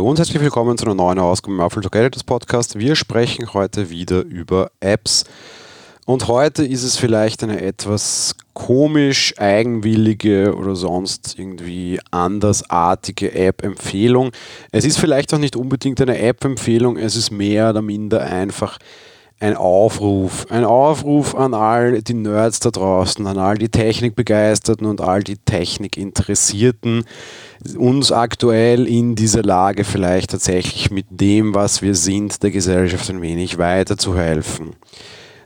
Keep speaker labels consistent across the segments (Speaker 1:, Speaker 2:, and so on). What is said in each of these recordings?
Speaker 1: Hallo und herzlich willkommen zu einer neuen Ausgabe im Apple Together des Podcast. Wir sprechen heute wieder über Apps. Und heute ist es vielleicht eine etwas komisch, eigenwillige oder sonst irgendwie andersartige App-Empfehlung. Es ist vielleicht auch nicht unbedingt eine App-Empfehlung, es ist mehr oder minder einfach ein Aufruf. Ein Aufruf an all die Nerds da draußen, an all die Technikbegeisterten und all die Technikinteressierten, uns aktuell in dieser Lage vielleicht tatsächlich mit dem, was wir sind, der Gesellschaft ein wenig weiterzuhelfen.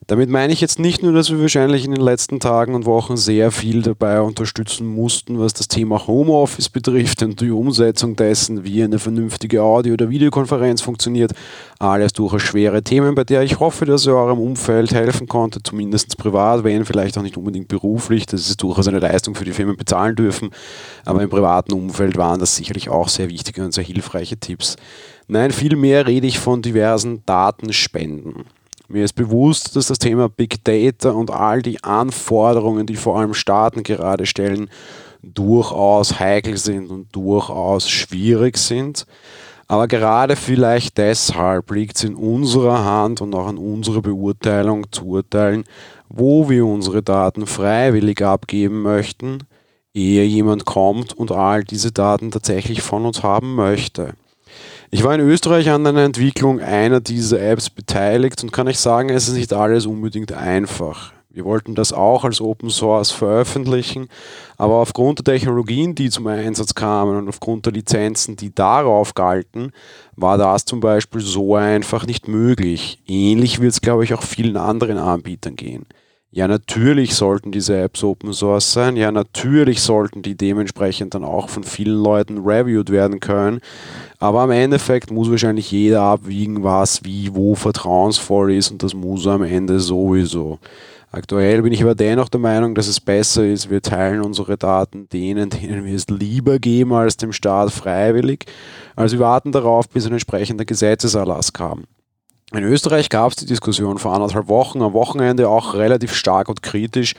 Speaker 1: Damit meine ich jetzt nicht nur, dass wir wahrscheinlich in den letzten Tagen und Wochen sehr viel dabei unterstützen mussten, was das Thema Homeoffice betrifft und die Umsetzung dessen, wie eine vernünftige Audio- oder Videokonferenz funktioniert. Alles durchaus schwere Themen, bei der ich hoffe, dass ihr eurem Umfeld helfen konnte, zumindest privat, wenn vielleicht auch nicht unbedingt beruflich. Das ist durchaus eine Leistung, für die Firmen bezahlen dürfen. Aber im privaten Umfeld waren das sicherlich auch sehr wichtige und sehr hilfreiche Tipps. Nein, vielmehr rede ich von diversen Datenspenden. Mir ist bewusst, dass das Thema Big Data und all die Anforderungen, die vor allem Staaten gerade stellen, durchaus heikel sind und durchaus schwierig sind. Aber gerade vielleicht deshalb liegt es in unserer Hand und auch an unserer Beurteilung zu urteilen, wo wir unsere Daten freiwillig abgeben möchten, ehe jemand kommt und all diese Daten tatsächlich von uns haben möchte. Ich war in Österreich an einer Entwicklung einer dieser Apps beteiligt und kann euch sagen, es ist nicht alles unbedingt einfach. Wir wollten das auch als Open Source veröffentlichen, aber aufgrund der Technologien, die zum Einsatz kamen und aufgrund der Lizenzen, die darauf galten, war das zum Beispiel so einfach nicht möglich. Ähnlich wird es, glaube ich, auch vielen anderen Anbietern gehen. Ja, natürlich sollten diese Apps Open Source sein. Ja, natürlich sollten die dementsprechend dann auch von vielen Leuten reviewed werden können. Aber am Endeffekt muss wahrscheinlich jeder abwiegen, was wie wo vertrauensvoll ist und das muss am Ende sowieso. Aktuell bin ich aber dennoch der Meinung, dass es besser ist, wir teilen unsere Daten denen, denen wir es lieber geben als dem Staat freiwillig, als wir warten darauf, bis ein entsprechender Gesetzeserlass kam. In Österreich gab es die Diskussion vor anderthalb Wochen, am Wochenende auch relativ stark und kritisch,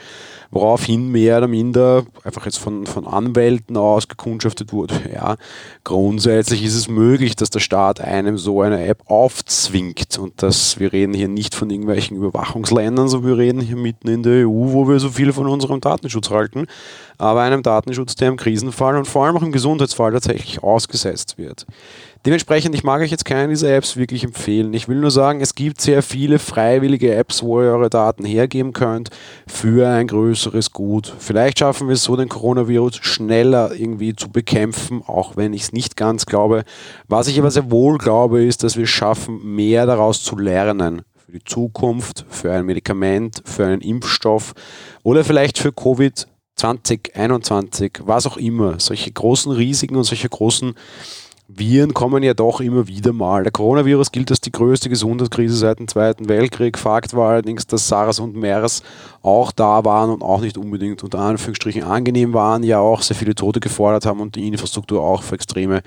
Speaker 1: woraufhin mehr oder minder einfach jetzt von, von Anwälten aus gekundschaftet wurde. Ja, grundsätzlich ist es möglich, dass der Staat einem so eine App aufzwingt und dass wir reden hier nicht von irgendwelchen Überwachungsländern, sondern wir reden hier mitten in der EU, wo wir so viel von unserem Datenschutz halten, aber einem Datenschutz, der im Krisenfall und vor allem auch im Gesundheitsfall tatsächlich ausgesetzt wird. Dementsprechend, ich mag euch jetzt keine dieser Apps wirklich empfehlen. Ich will nur sagen, es gibt sehr viele freiwillige Apps, wo ihr eure Daten hergeben könnt für ein größeres Gut. Vielleicht schaffen wir es so, den Coronavirus schneller irgendwie zu bekämpfen, auch wenn ich es nicht ganz glaube. Was ich aber sehr wohl glaube, ist, dass wir es schaffen, mehr daraus zu lernen für die Zukunft, für ein Medikament, für einen Impfstoff oder vielleicht für Covid 2021, was auch immer. Solche großen Risiken und solche großen Viren kommen ja doch immer wieder mal. Der Coronavirus gilt als die größte Gesundheitskrise seit dem Zweiten Weltkrieg. Fakt war allerdings, dass SARS und MERS auch da waren und auch nicht unbedingt unter Anführungsstrichen angenehm waren, ja auch sehr viele Tote gefordert haben und die Infrastruktur auch für extreme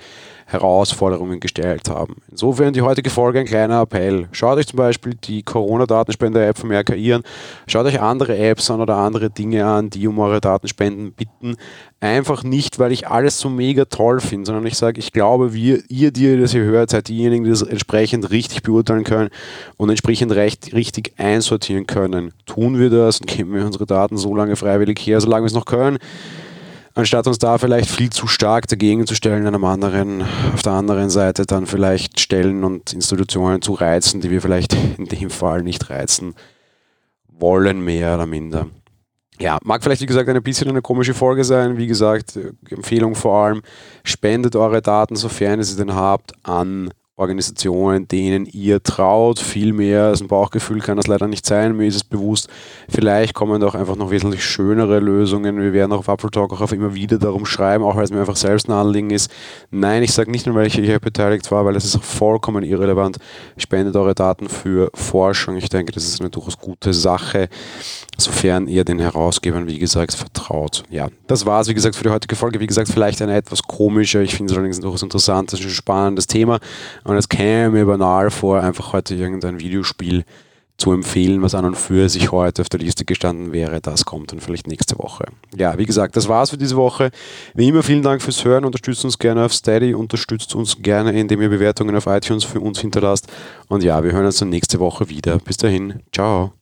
Speaker 1: Herausforderungen gestellt haben. Insofern die heutige Folge ein kleiner Appell. Schaut euch zum Beispiel die Corona-Datenspender-App vom RKI an, schaut euch andere Apps an oder andere Dinge an, die um eure Datenspenden bitten. Einfach nicht, weil ich alles so mega toll finde, sondern ich sage, ich glaube, wir, ihr, die ihr das hier hört, seid diejenigen, die das entsprechend richtig beurteilen können und entsprechend recht, richtig einsortieren können. Tun wir das und geben wir unsere Daten so lange freiwillig her, solange wir es noch können anstatt uns da vielleicht viel zu stark dagegen zu stellen, einem anderen, auf der anderen Seite dann vielleicht Stellen und Institutionen zu reizen, die wir vielleicht in dem Fall nicht reizen wollen, mehr oder minder. Ja, mag vielleicht wie gesagt ein bisschen eine komische Folge sein. Wie gesagt, Empfehlung vor allem, spendet eure Daten, sofern ihr sie denn habt, an Organisationen, denen ihr traut. Viel mehr als ein Bauchgefühl kann das leider nicht sein. Mir ist es bewusst, vielleicht kommen da auch einfach noch wesentlich schönere Lösungen. Wir werden auch auf Apple Talk auch immer wieder darum schreiben, auch weil es mir einfach selbst ein Anliegen ist. Nein, ich sage nicht nur, weil ich hier beteiligt war, weil es ist auch vollkommen irrelevant. Spendet eure Daten für Forschung. Ich denke, das ist eine durchaus gute Sache, sofern ihr den Herausgebern, wie gesagt, vertraut. Ja, das war es, wie gesagt, für die heutige Folge. Wie gesagt, vielleicht eine etwas komische, ich finde es allerdings ein durchaus interessant, das ist ein spannendes Thema und es käme mir banal vor, einfach heute irgendein Videospiel zu empfehlen, was an und für sich heute auf der Liste gestanden wäre, das kommt dann vielleicht nächste Woche. Ja, wie gesagt, das war's für diese Woche. Wie immer, vielen Dank fürs Hören. Unterstützt uns gerne auf Steady, unterstützt uns gerne, indem ihr Bewertungen auf iTunes für uns hinterlasst. Und ja, wir hören uns dann nächste Woche wieder. Bis dahin, ciao.